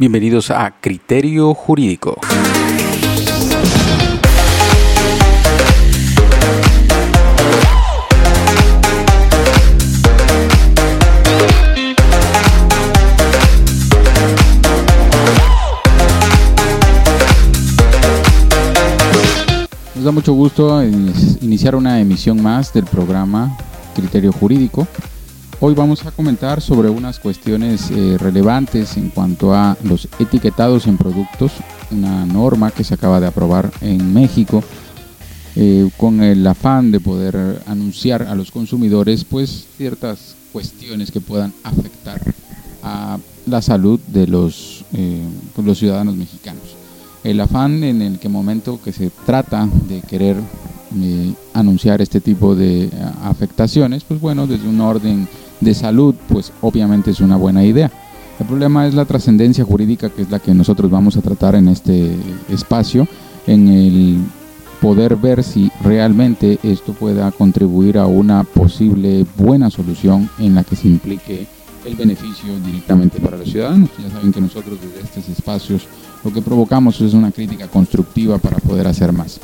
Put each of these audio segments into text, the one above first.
Bienvenidos a Criterio Jurídico. Nos da mucho gusto iniciar una emisión más del programa Criterio Jurídico. Hoy vamos a comentar sobre unas cuestiones eh, relevantes en cuanto a los etiquetados en productos, una norma que se acaba de aprobar en México eh, con el afán de poder anunciar a los consumidores pues ciertas cuestiones que puedan afectar a la salud de los, eh, los ciudadanos mexicanos. El afán en el que momento que se trata de querer anunciar este tipo de afectaciones, pues bueno, desde un orden de salud, pues obviamente es una buena idea. El problema es la trascendencia jurídica, que es la que nosotros vamos a tratar en este espacio, en el poder ver si realmente esto pueda contribuir a una posible buena solución en la que se implique el beneficio directamente para los ciudadanos. Ya saben que nosotros desde estos espacios lo que provocamos es una crítica constructiva para poder hacer más.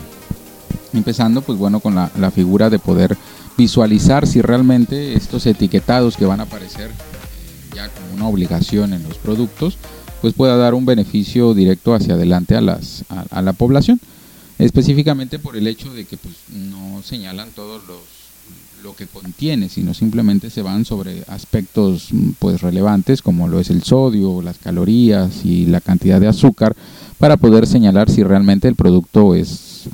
Empezando, pues bueno, con la, la figura de poder visualizar si realmente estos etiquetados que van a aparecer ya como una obligación en los productos, pues pueda dar un beneficio directo hacia adelante a, las, a, la población. Específicamente por el hecho de que pues, no señalan todos los lo que contiene, sino simplemente se van sobre aspectos pues relevantes como lo es el sodio, las calorías y la cantidad de azúcar para poder señalar si realmente el producto es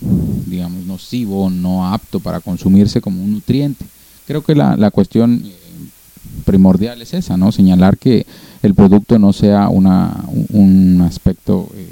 digamos, nocivo, no apto para consumirse como un nutriente. Creo que la, la cuestión eh, primordial es esa, ¿no? Señalar que el producto no sea una, un aspecto eh,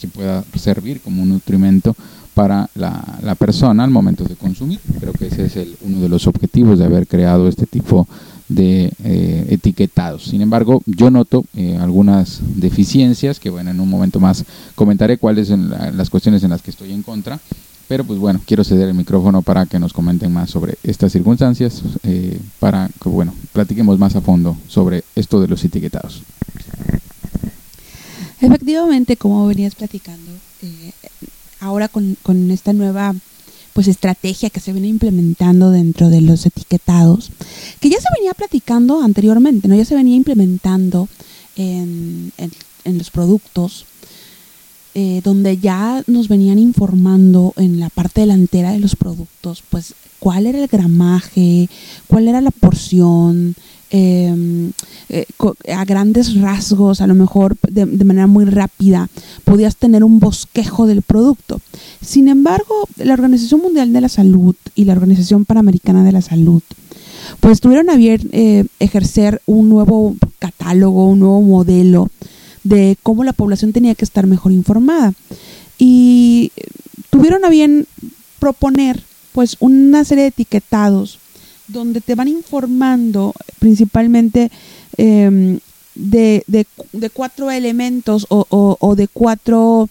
que pueda servir como un nutrimento para la, persona al momento de consumir. Creo que ese es el, uno de los objetivos de haber creado este tipo de eh, etiquetados. Sin embargo, yo noto eh, algunas deficiencias que, bueno, en un momento más comentaré cuáles son las cuestiones en las que estoy en contra. Pero pues bueno, quiero ceder el micrófono para que nos comenten más sobre estas circunstancias, eh, para que bueno, platiquemos más a fondo sobre esto de los etiquetados. Efectivamente, como venías platicando, ahora con, con esta nueva pues estrategia que se viene implementando dentro de los etiquetados, que ya se venía platicando anteriormente, ¿no? Ya se venía implementando en, los productos, eh, donde ya nos venían informando en la parte delantera de los productos, pues cuál era el gramaje, cuál era la porción, Em, eh, a grandes rasgos, a lo mejor de, manera muy rápida, podías tener un bosquejo del producto. Sin embargo, la Organización Mundial de la Salud y la Organización Panamericana de la Salud, pues tuvieron a bien eh, ejercer un nuevo catálogo, un nuevo modelo de cómo la población tenía que estar mejor informada. Y tuvieron a bien proponer pues una serie de etiquetados donde te van informando principalmente em, de, cuatro elementos o, de cuatro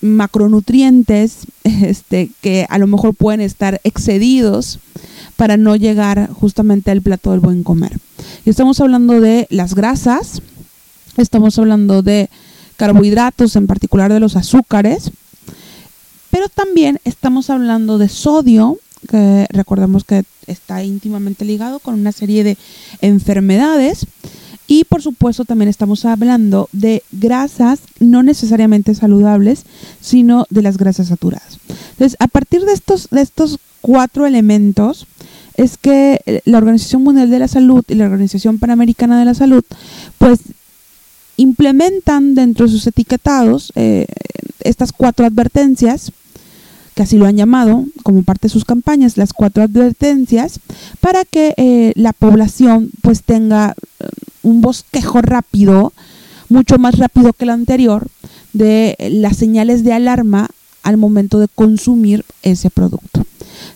macronutrientes este, que a lo mejor pueden estar excedidos para no llegar justamente al plato del buen comer. Y estamos hablando de las grasas, estamos hablando de carbohidratos, en particular de los azúcares, pero también estamos hablando de sodio, que recordemos que está íntimamente ligado con una serie de enfermedades. Y por supuesto también estamos hablando de grasas no necesariamente saludables, sino de las grasas saturadas. Entonces, a partir de estos, de estos cuatro elementos, es que la Organización Mundial de la Salud y la Organización Panamericana de la Salud, pues implementan dentro de sus etiquetados eh, estas cuatro advertencias que así lo han llamado como parte de sus campañas, las cuatro advertencias, para que eh, la población pues tenga eh, un bosquejo rápido, mucho más rápido que el anterior, de las señales de alarma al momento de consumir ese producto.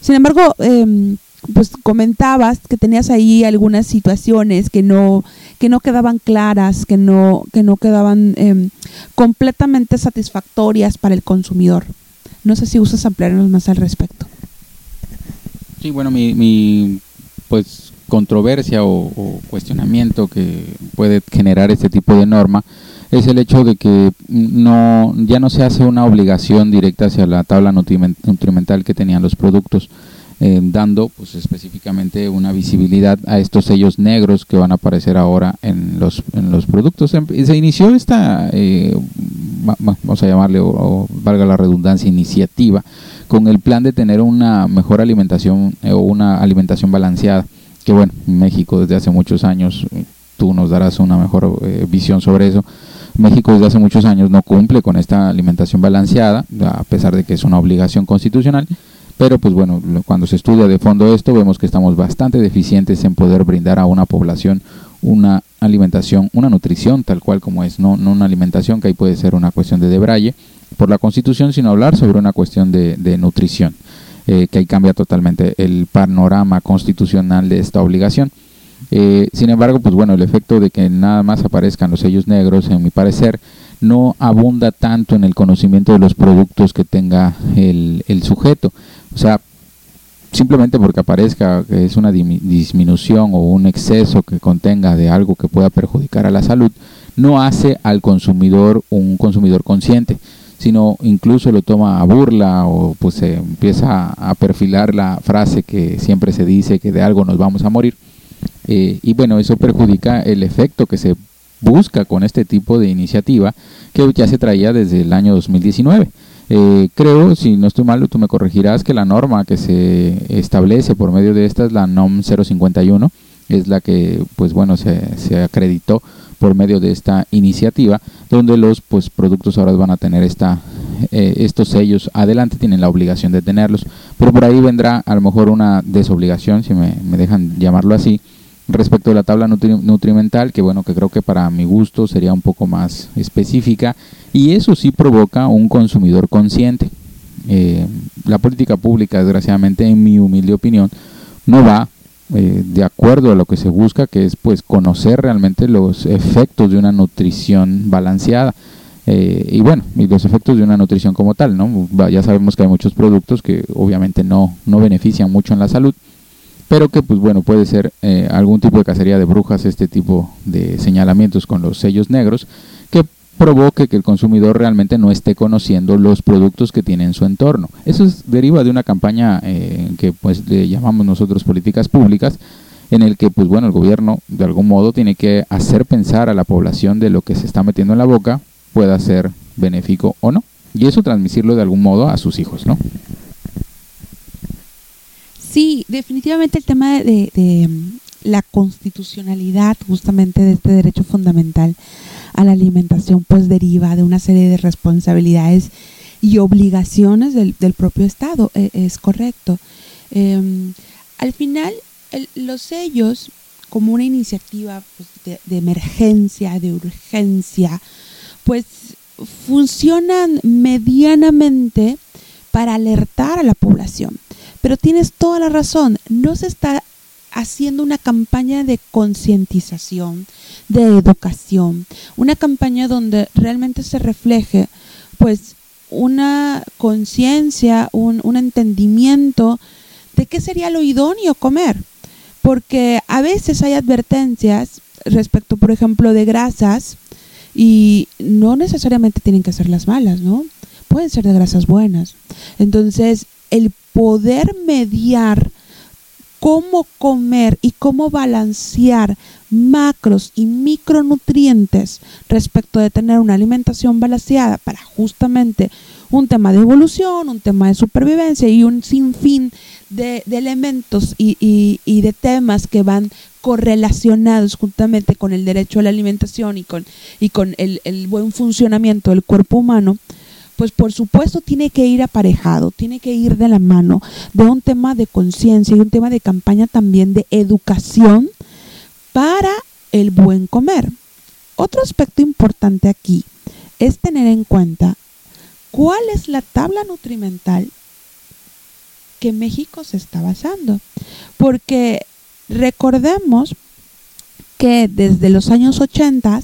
Sin embargo, em, pues comentabas que tenías ahí algunas situaciones que no que no quedaban claras, que no que no quedaban em, completamente satisfactorias para el consumidor. No sé si usas ampliarnos más al respecto. Sí, bueno, mi, pues controversia o, cuestionamiento que puede generar este tipo de norma es el hecho de que no ya no se hace una obligación directa hacia la tabla nutrimental que tenían los productos. Eh, dando pues específicamente una visibilidad a estos sellos negros que van a aparecer ahora en los, en los productos. Em, se inició esta, eh, vamos a llamarle, o, valga la redundancia, iniciativa, con el plan de tener una mejor alimentación eh, o una alimentación balanceada, que bueno, México desde hace muchos años, tú nos darás una mejor visión sobre eso, México desde hace muchos años no cumple con esta alimentación balanceada, a pesar de que es una obligación constitucional, pero pues bueno, cuando se estudia de fondo esto, vemos que estamos bastante deficientes en poder brindar a una población una alimentación, una nutrición tal cual como es, no, no una alimentación que ahí puede ser una cuestión de debraye por la constitución, sino hablar sobre una cuestión de, nutrición, eh, que ahí cambia totalmente el panorama constitucional de esta obligación. Eh, sin embargo, pues bueno, el efecto de que nada más aparezcan los sellos negros, en mi parecer, no abunda tanto en el conocimiento de los productos que tenga el, el sujeto. O sea, simplemente porque aparezca que es una disminución o un exceso que contenga de algo que pueda perjudicar a la salud, no hace al consumidor un consumidor consciente, sino incluso lo toma a burla o pues se empieza a perfilar la frase que siempre se dice que de algo nos vamos a morir. Eh, y bueno, eso perjudica el efecto que se busca con este tipo de iniciativa que ya se traía desde el año 2019. Eh, creo, si no estoy mal, tú me corregirás que la norma que se establece por medio de esta es la NOM 051, es la que, pues bueno, se, se acreditó por medio de esta iniciativa, donde los pues productos ahora van a tener esta, eh, estos sellos adelante, tienen la obligación de tenerlos, pero por ahí vendrá a lo mejor una desobligación, si me, me dejan llamarlo así, respecto a la tabla nutrimental, que bueno, que creo que para mi gusto sería un poco más específica, y eso sí provoca un consumidor consciente. Eh, la política pública, desgraciadamente, en mi humilde opinión, no va eh, de acuerdo a lo que se busca, que es pues conocer realmente los efectos de una nutrición balanceada. Eh, y bueno, y los efectos de una nutrición como tal, ¿no? Ya sabemos que hay muchos productos que obviamente no, no benefician mucho en la salud, pero que pues bueno puede ser eh, algún tipo de cacería de brujas este tipo de señalamientos con los sellos negros que provoque que el consumidor realmente no esté conociendo los productos que tiene en su entorno. Eso deriva de una campaña eh, que pues le llamamos nosotros políticas públicas en el que pues bueno el gobierno de algún modo tiene que hacer pensar a la población de lo que se está metiendo en la boca pueda ser benéfico o no. Y eso transmitirlo de algún modo a sus hijos no Sí, definitivamente el tema de, mm, la constitucionalidad justamente de este derecho fundamental a la alimentación pues deriva de una serie de responsabilidades y obligaciones del, propio Estado, e, es correcto. Em, al final, los sellos, como una iniciativa pues, de, emergencia, de urgencia, pues funcionan medianamente para alertar a la población. Pero tienes toda la razón, no se está haciendo una campaña de concientización, de educación, una campaña donde realmente se refleje pues una conciencia, un, un, entendimiento de qué sería lo idóneo comer. Porque a veces hay advertencias respecto, por ejemplo, de grasas y no necesariamente tienen que ser las malas, ¿no? Pueden ser de grasas buenas. Entonces, el poder mediar cómo comer y cómo balancear macros y micronutrientes respecto de tener una alimentación balanceada para justamente un tema de evolución, un tema de supervivencia y un sinfín de, de elementos y, de temas que van correlacionados justamente con el derecho a la alimentación y con, y con el buen funcionamiento del cuerpo humano, pues por supuesto tiene que ir aparejado, tiene que ir de la mano de un tema de conciencia y un tema de campaña también de educación para el buen comer. Otro aspecto importante aquí es tener en cuenta cuál es la tabla nutrimental que México se está basando. Porque recordemos que desde los años 80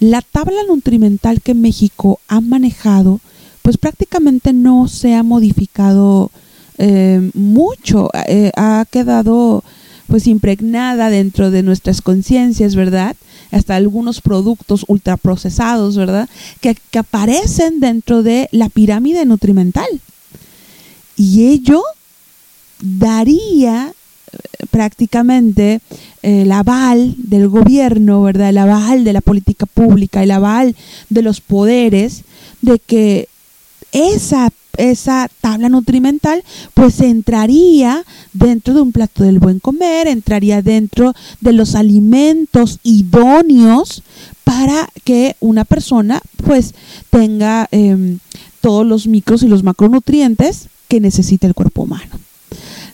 la tabla nutrimental que México ha manejado pues prácticamente no se ha modificado eh, mucho, eh, ha quedado pues impregnada dentro de nuestras conciencias, ¿verdad? hasta algunos productos ultraprocesados, ¿verdad? Que, que aparecen dentro de la pirámide nutrimental. Y ello daría eh, prácticamente el aval del gobierno, ¿verdad? El aval de la política pública, el aval de los poderes, de que esa, esa tabla nutrimental pues entraría dentro de un plato del buen comer, entraría dentro de los alimentos idóneos para que una persona pues tenga em, todos los micros y los macronutrientes que necesita el cuerpo humano.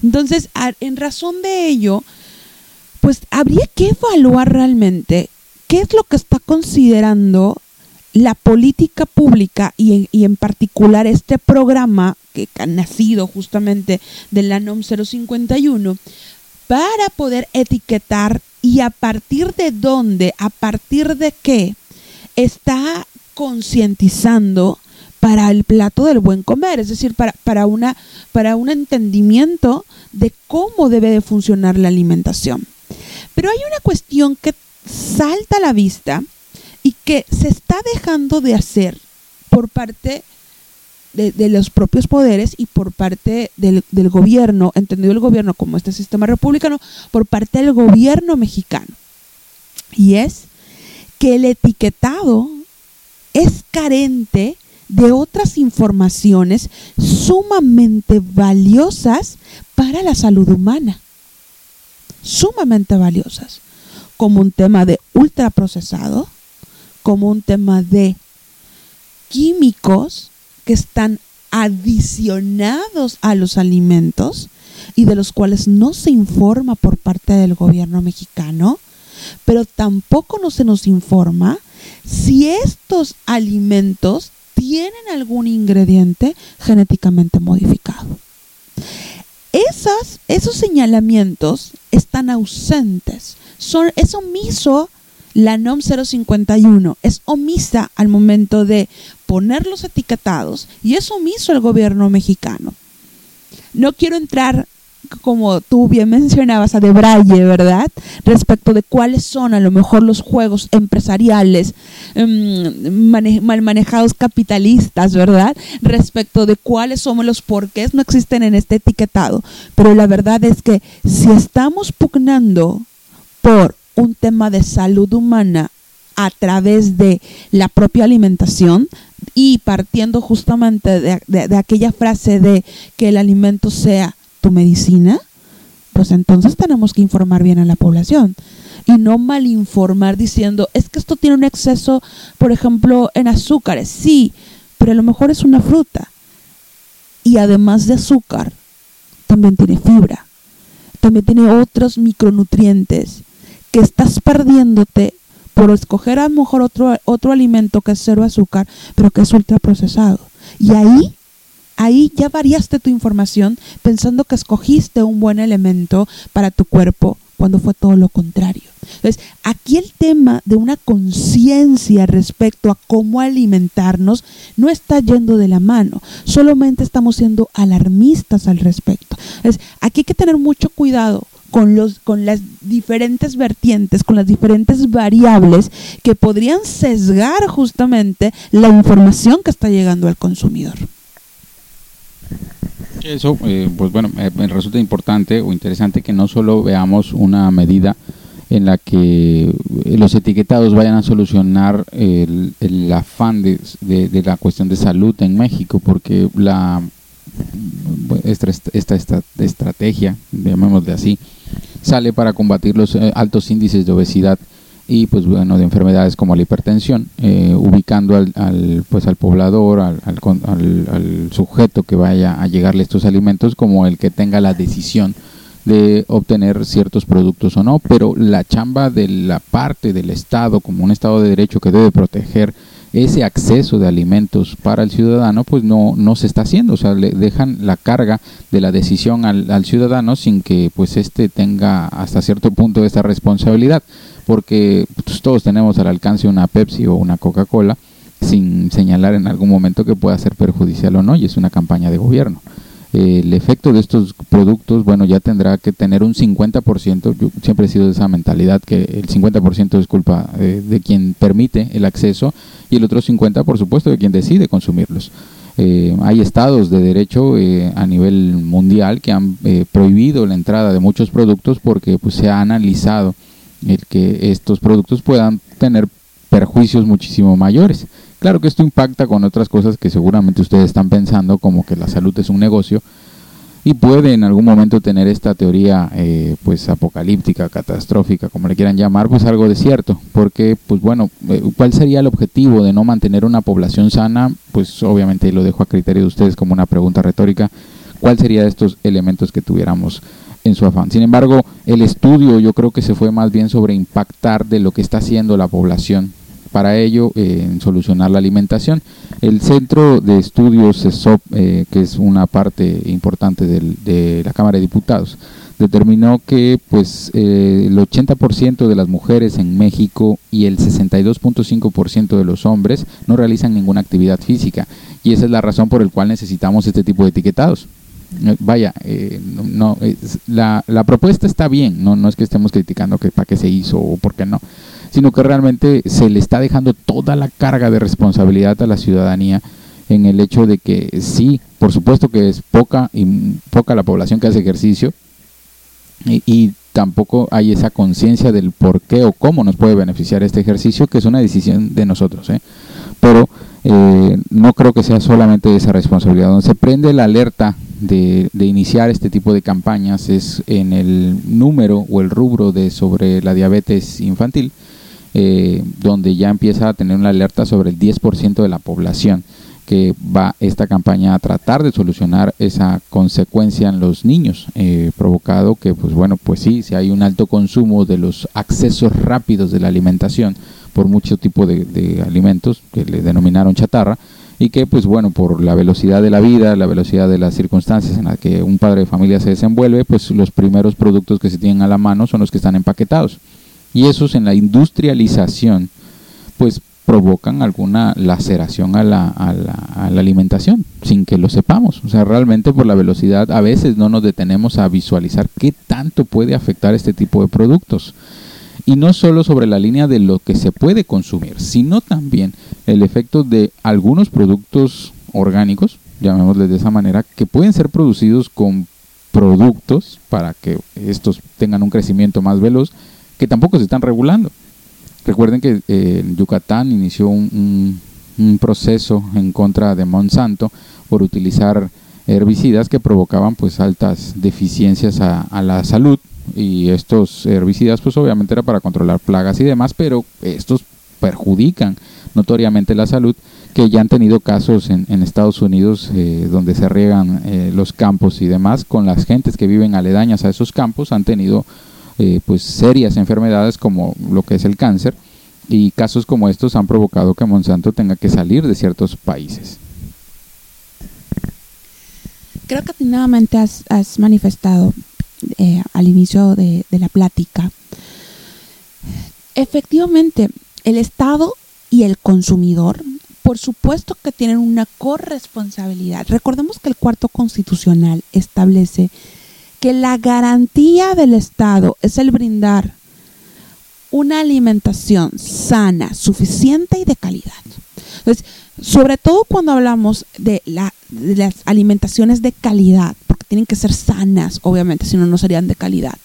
Entonces, en razón de ello, pues habría que evaluar realmente qué es lo que está considerando la política pública y en, particular este programa que ha nacido justamente de la NOM 051 para poder etiquetar y a partir de dónde, a partir de qué está concientizando para el plato del buen comer, es decir, para, para, una, para un entendimiento de cómo debe de funcionar la alimentación. Pero hay una cuestión que salta a la vista que se está dejando de hacer por parte de, los propios poderes y por parte del, del, gobierno, entendido el gobierno como este sistema republicano, por parte del gobierno mexicano. Y es que el etiquetado es carente de otras informaciones sumamente valiosas para la salud humana. Sumamente valiosas. Como un tema de ultraprocesado, como un tema de químicos que están adicionados a los alimentos y de los cuales no se informa por parte del gobierno mexicano, pero tampoco no se nos informa si estos alimentos tienen algún ingrediente genéticamente modificado. esos señalamientos están ausentes. Son, es omiso la NOM 051, es omisa al momento de poner los etiquetados y es omiso el gobierno mexicano. No quiero entrar como tú bien mencionabas, a De Braille, ¿verdad? Respecto de cuáles son a lo mejor los juegos empresariales em, mal manejados capitalistas, ¿verdad? Respecto de cuáles somos los porqués no existen en este etiquetado. Pero la verdad es que si estamos pugnando por un tema de salud humana a través de la propia alimentación, y partiendo justamente de, aquella frase de que el alimento sea tu medicina, pues entonces tenemos que informar bien a la población y no malinformar diciendo, es que esto tiene un exceso, por ejemplo, en azúcares. Sí, pero a lo mejor es una fruta. Y además de azúcar, también tiene fibra, también tiene otros micronutrientes que estás perdiéndote por escoger a lo mejor otro, otro alimento que es cero azúcar, pero que es ultraprocesado. Y ahí ahí ya variaste tu información pensando que escogiste un buen elemento para tu cuerpo cuando fue todo lo contrario. Entonces, aquí el tema de una conciencia respecto a cómo alimentarnos no está yendo de la mano, solamente estamos siendo alarmistas al respecto. Entonces, aquí hay que tener mucho cuidado con, los, con las diferentes vertientes, con las diferentes variables que podrían sesgar justamente la información que está llegando al consumidor. Eso, eh, pues bueno, me resulta importante o interesante que no solo veamos una medida en la que los etiquetados vayan a solucionar el, afán de, la cuestión de salud en México, porque la esta, esta, esta estrategia, llamémosle así, sale para combatir los eh, altos índices de obesidad y pues bueno de enfermedades como la hipertensión eh, ubicando al, pues al poblador al, al, sujeto que vaya a llegarle estos alimentos como el que tenga la decisión de obtener ciertos productos o no. Pero la chamba de la parte del estado como un estado de derecho que debe proteger ese acceso de alimentos para el ciudadano pues no, no se está haciendo, o sea, le dejan la carga de la decisión al, al ciudadano sin que pues éste tenga hasta cierto punto esta responsabilidad porque pues, todos tenemos al alcance una Pepsi o una Coca-Cola sin señalar en algún momento que pueda ser perjudicial o no, y es una campaña de gobierno. El efecto de estos productos, bueno, ya tendrá que tener un 50%, yo siempre he sido de esa mentalidad que el 50% es culpa eh, de quien permite el acceso y el otro 50% por supuesto de quien decide consumirlos. Eh, hay estados de derecho eh, a nivel mundial que han prohibido la entrada de muchos productos porque pues, se ha analizado el que estos productos puedan tener perjuicios muchísimo mayores. Claro que esto impacta con otras cosas que seguramente ustedes están pensando, como que la salud es un negocio, y puede en algún momento tener esta teoría eh, pues apocalíptica, catastrófica, como le quieran llamar, pues algo de cierto, porque pues bueno, eh, ¿cuál sería el objetivo de no mantener una población sana? Pues obviamente lo dejo a criterio de ustedes como una pregunta retórica, ¿cuál sería de estos elementos que tuviéramos en su afán? Sin embargo, el estudio yo creo que se fue más bien sobre impactar de lo que está haciendo la población para ello eh, en solucionar la alimentación. El Centro de Estudios CESOP, eh, que es una parte importante de la Cámara de Diputados, determinó que pues eh, el 80% de las mujeres en México y el 62.5% de los hombres no realizan ninguna actividad física y esa es la razón por la cual necesitamos este tipo de etiquetados. Vaya, no, la, la, propuesta está bien, no, no es que estemos criticando que para qué se hizo o por qué no, sino que realmente se le está dejando toda la carga de responsabilidad a la ciudadanía en el hecho de que sí, por supuesto que es poca y poca la población que hace ejercicio y, tampoco hay esa conciencia del por qué o cómo nos puede beneficiar este ejercicio, que es una decisión de nosotros. ¿eh? Pero eh, no creo que sea solamente esa responsabilidad. Donde se prende la alerta de, de, iniciar este tipo de campañas es en el número o el rubro de sobre la diabetes infantil, eh, donde ya empieza a tener una alerta sobre el 10% de la población que va esta campaña a tratar de solucionar esa consecuencia en los niños, eh, provocado que, pues bueno, pues sí, si hay un alto consumo de los accesos rápidos de la alimentación por mucho tipo de, de alimentos que le denominaron chatarra, y que pues bueno por la velocidad de la vida la velocidad de las circunstancias en las que un padre de familia se desenvuelve pues los primeros productos que se tienen a la mano son los que están empaquetados y esos en la industrialización pues provocan alguna laceración a la, a, la, alimentación sin que lo sepamos. O sea, realmente por la velocidad a veces no nos detenemos a visualizar qué tanto puede afectar este tipo de productos. Y no solo sobre la línea de lo que se puede consumir, sino también el efecto de algunos productos orgánicos, llamémosles de esa manera, que pueden ser producidos con productos para que estos tengan un crecimiento más veloz que tampoco se están regulando. Recuerden que eh, Yucatán inició un, proceso en contra de Monsanto por utilizar herbicidas que provocaban pues altas deficiencias a, la salud y estos herbicidas pues obviamente era para controlar plagas y demás pero estos perjudican notoriamente la salud que ya han tenido casos en, en Estados Unidos eh, donde se riegan eh, los campos y demás con las gentes que viven aledañas a esos campos han tenido eh, pues serias enfermedades como lo que es el cáncer y casos como estos han provocado que Monsanto tenga que salir de ciertos países. Creo que nuevamente has, has manifestado eh, al inicio de, de la plática. Efectivamente, el Estado y el consumidor, por supuesto que tienen una corresponsabilidad. Recordemos que el cuarto constitucional establece que la garantía del Estado es el brindar una alimentación sana, suficiente y de calidad. Entonces, sobre todo cuando hablamos de, la, de las alimentaciones de calidad, porque tienen que ser sanas, obviamente, si no, no serían de calidad,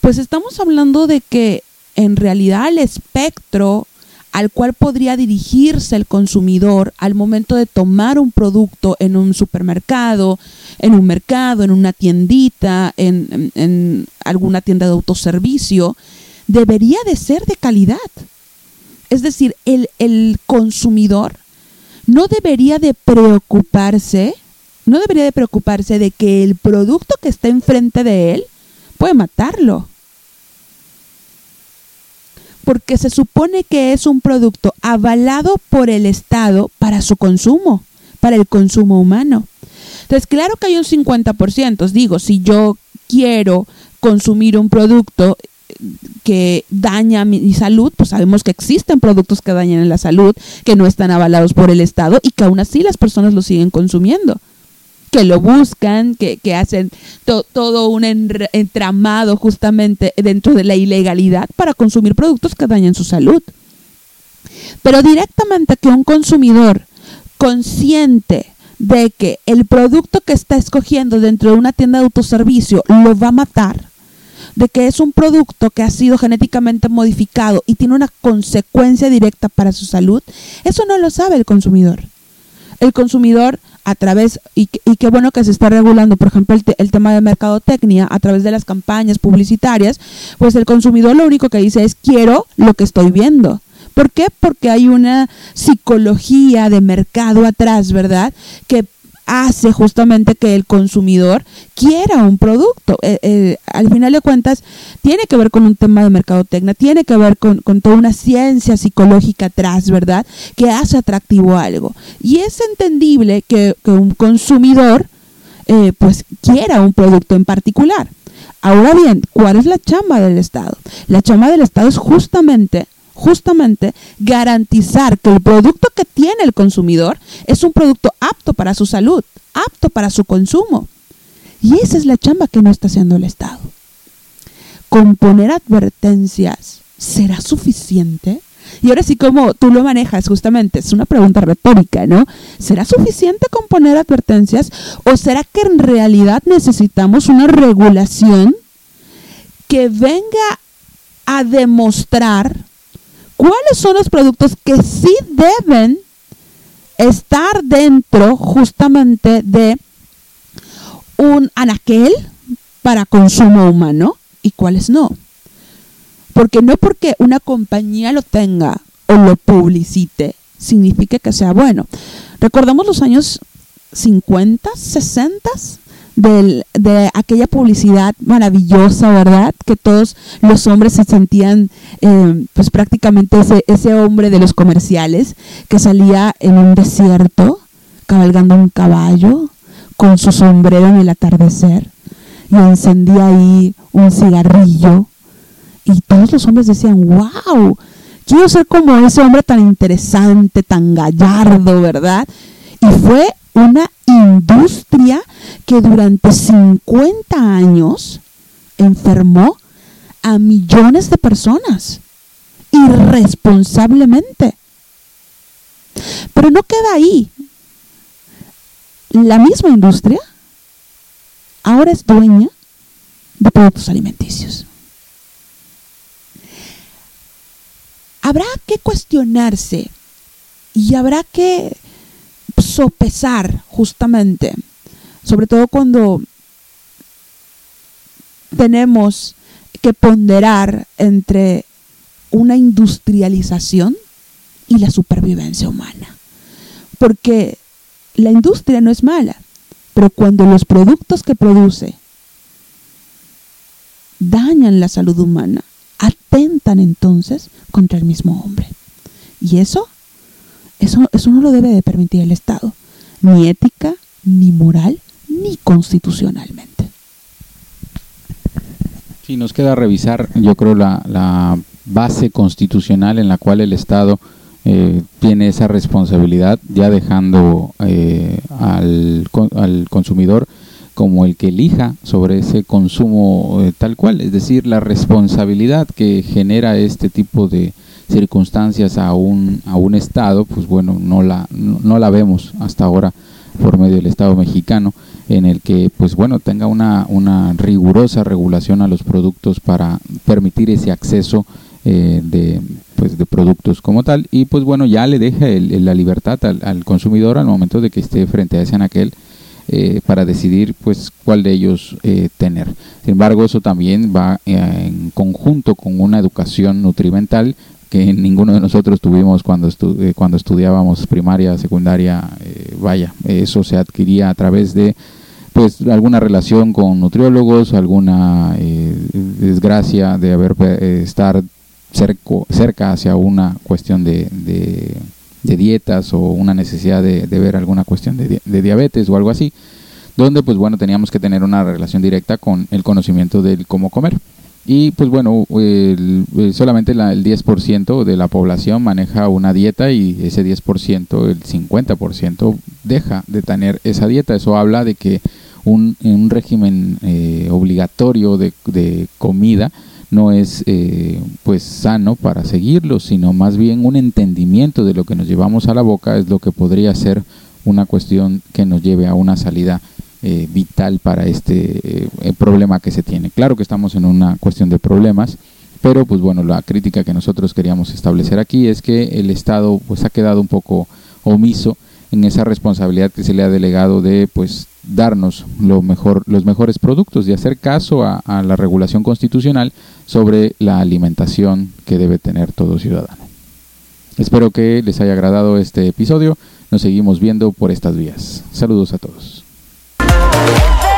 pues estamos hablando de que en realidad el espectro al cual podría dirigirse el consumidor al momento de tomar un producto en un supermercado, en un mercado, en una tiendita, en, alguna tienda de autoservicio, debería de ser de calidad. Es decir, el, el consumidor no debería de preocuparse, no debería de preocuparse de que el producto que está enfrente de él puede matarlo porque se supone que es un producto avalado por el Estado para su consumo, para el consumo humano. Entonces, claro que hay un 50%, digo, si yo quiero consumir un producto que daña mi salud, pues sabemos que existen productos que dañan la salud, que no están avalados por el Estado y que aún así las personas lo siguen consumiendo. Que lo buscan, que, que hacen todo un entramado justamente dentro de la ilegalidad para consumir productos que dañan su salud. Pero directamente que un consumidor consciente de que el producto que está escogiendo dentro de una tienda de autoservicio lo va a matar, de que es un producto que ha sido genéticamente modificado y tiene una consecuencia directa para su salud, eso no lo sabe el consumidor. El consumidor a través, y, qué bueno que se está regulando, por ejemplo, el, el, tema de mercadotecnia, a través de las campañas publicitarias, pues el consumidor lo único que dice es quiero lo que estoy viendo. ¿Por qué? Porque hay una psicología de mercado atrás, ¿verdad? Que hace justamente que el consumidor quiera un producto. Eh, eh, al final de cuentas, tiene que ver con un tema de mercadotecnia, tiene que ver con, toda una ciencia psicológica atrás, ¿verdad? Que hace atractivo algo. Y es entendible que, un consumidor eh, pues quiera un producto en particular. Ahora bien, ¿cuál es la chamba del Estado? La chamba del Estado es justamente justamente garantizar que el producto que tiene el consumidor es un producto apto para su salud, apto para su consumo. Y esa es la chamba que no está haciendo el Estado. Con poner advertencias, ¿será suficiente? Y ahora sí, como tú lo manejas, justamente, es una pregunta retórica, ¿no? ¿Será suficiente con poner advertencias o será que en realidad necesitamos una regulación que venga a demostrar cuáles son los productos que sí deben estar dentro justamente de un anaquel para consumo humano y cuáles no. Porque no porque una compañía lo tenga o lo publicite, significa que sea bueno. Recordamos los años 50, 60, de aquella publicidad maravillosa, ¿verdad? Que todos los hombres se sentían, eh, pues prácticamente ese, ese hombre de los comerciales que salía en un desierto cabalgando un caballo con su sombrero en el atardecer y encendía ahí un cigarrillo y todos los hombres decían, wow, quiero ser como ese hombre tan interesante, tan gallardo, ¿verdad? Y fue una industria que durante 50 años enfermó a millones de personas irresponsablemente. Pero no queda ahí. La misma industria ahora es dueña de productos alimenticios. Habrá que cuestionarse y habrá que sopesar justamente, sobre todo cuando tenemos que ponderar entre una industrialización y la supervivencia humana. Porque la industria no es mala, pero cuando los productos que produce dañan la salud humana, atentan entonces contra el mismo hombre. Y eso eso, eso no lo debe de permitir el Estado, ni ética, ni moral, ni constitucionalmente. Sí, nos queda revisar, yo creo, la, la base constitucional en la cual el Estado eh, tiene esa responsabilidad, ya dejando eh, al, al, consumidor como el que elija sobre ese consumo eh, tal cual, es decir, la responsabilidad que genera este tipo de, circunstancias a un, a un Estado, pues bueno, no la, no, la vemos hasta ahora por medio del Estado mexicano, en el que, pues bueno, tenga una, una rigurosa regulación a los productos para permitir ese acceso eh, de, pues, de productos como tal y pues bueno ya le deja la libertad al, consumidor al momento de que esté frente a ese anaquel eh, para decidir pues cuál de ellos eh, tener. Sin embargo, eso también va en conjunto con una educación nutrimental que ninguno de nosotros tuvimos cuando, eh, cuando estudiábamos primaria, secundaria, eh, vaya, eso se adquiría a través de pues alguna relación con nutriólogos, alguna eh, desgracia de haber estar cerco, cerca hacia una cuestión de, de, dietas o una necesidad de, ver alguna cuestión de, de, diabetes o algo así, donde pues bueno teníamos que tener una relación directa con el conocimiento del cómo comer. Y pues bueno, el, solamente la, el 10% de la población maneja una dieta y ese 10%, el 50% deja de tener esa dieta. Eso habla de que un, un régimen eh, obligatorio de, de, comida no es eh, pues sano para seguirlo, sino más bien un entendimiento de lo que nos llevamos a la boca es lo que podría ser una cuestión que nos lleve a una salida eh, vital para este problema que se tiene. Claro que estamos en una cuestión de problemas, pero pues bueno, la crítica que nosotros queríamos establecer aquí es que el Estado pues ha quedado un poco omiso en esa responsabilidad que se le ha delegado de pues darnos lo mejor, los mejores productos y hacer caso a la regulación constitucional sobre la alimentación que debe tener todo ciudadano. Espero que les haya agradado este episodio. Nos seguimos viendo por estas vías. Saludos a todos. Yeah.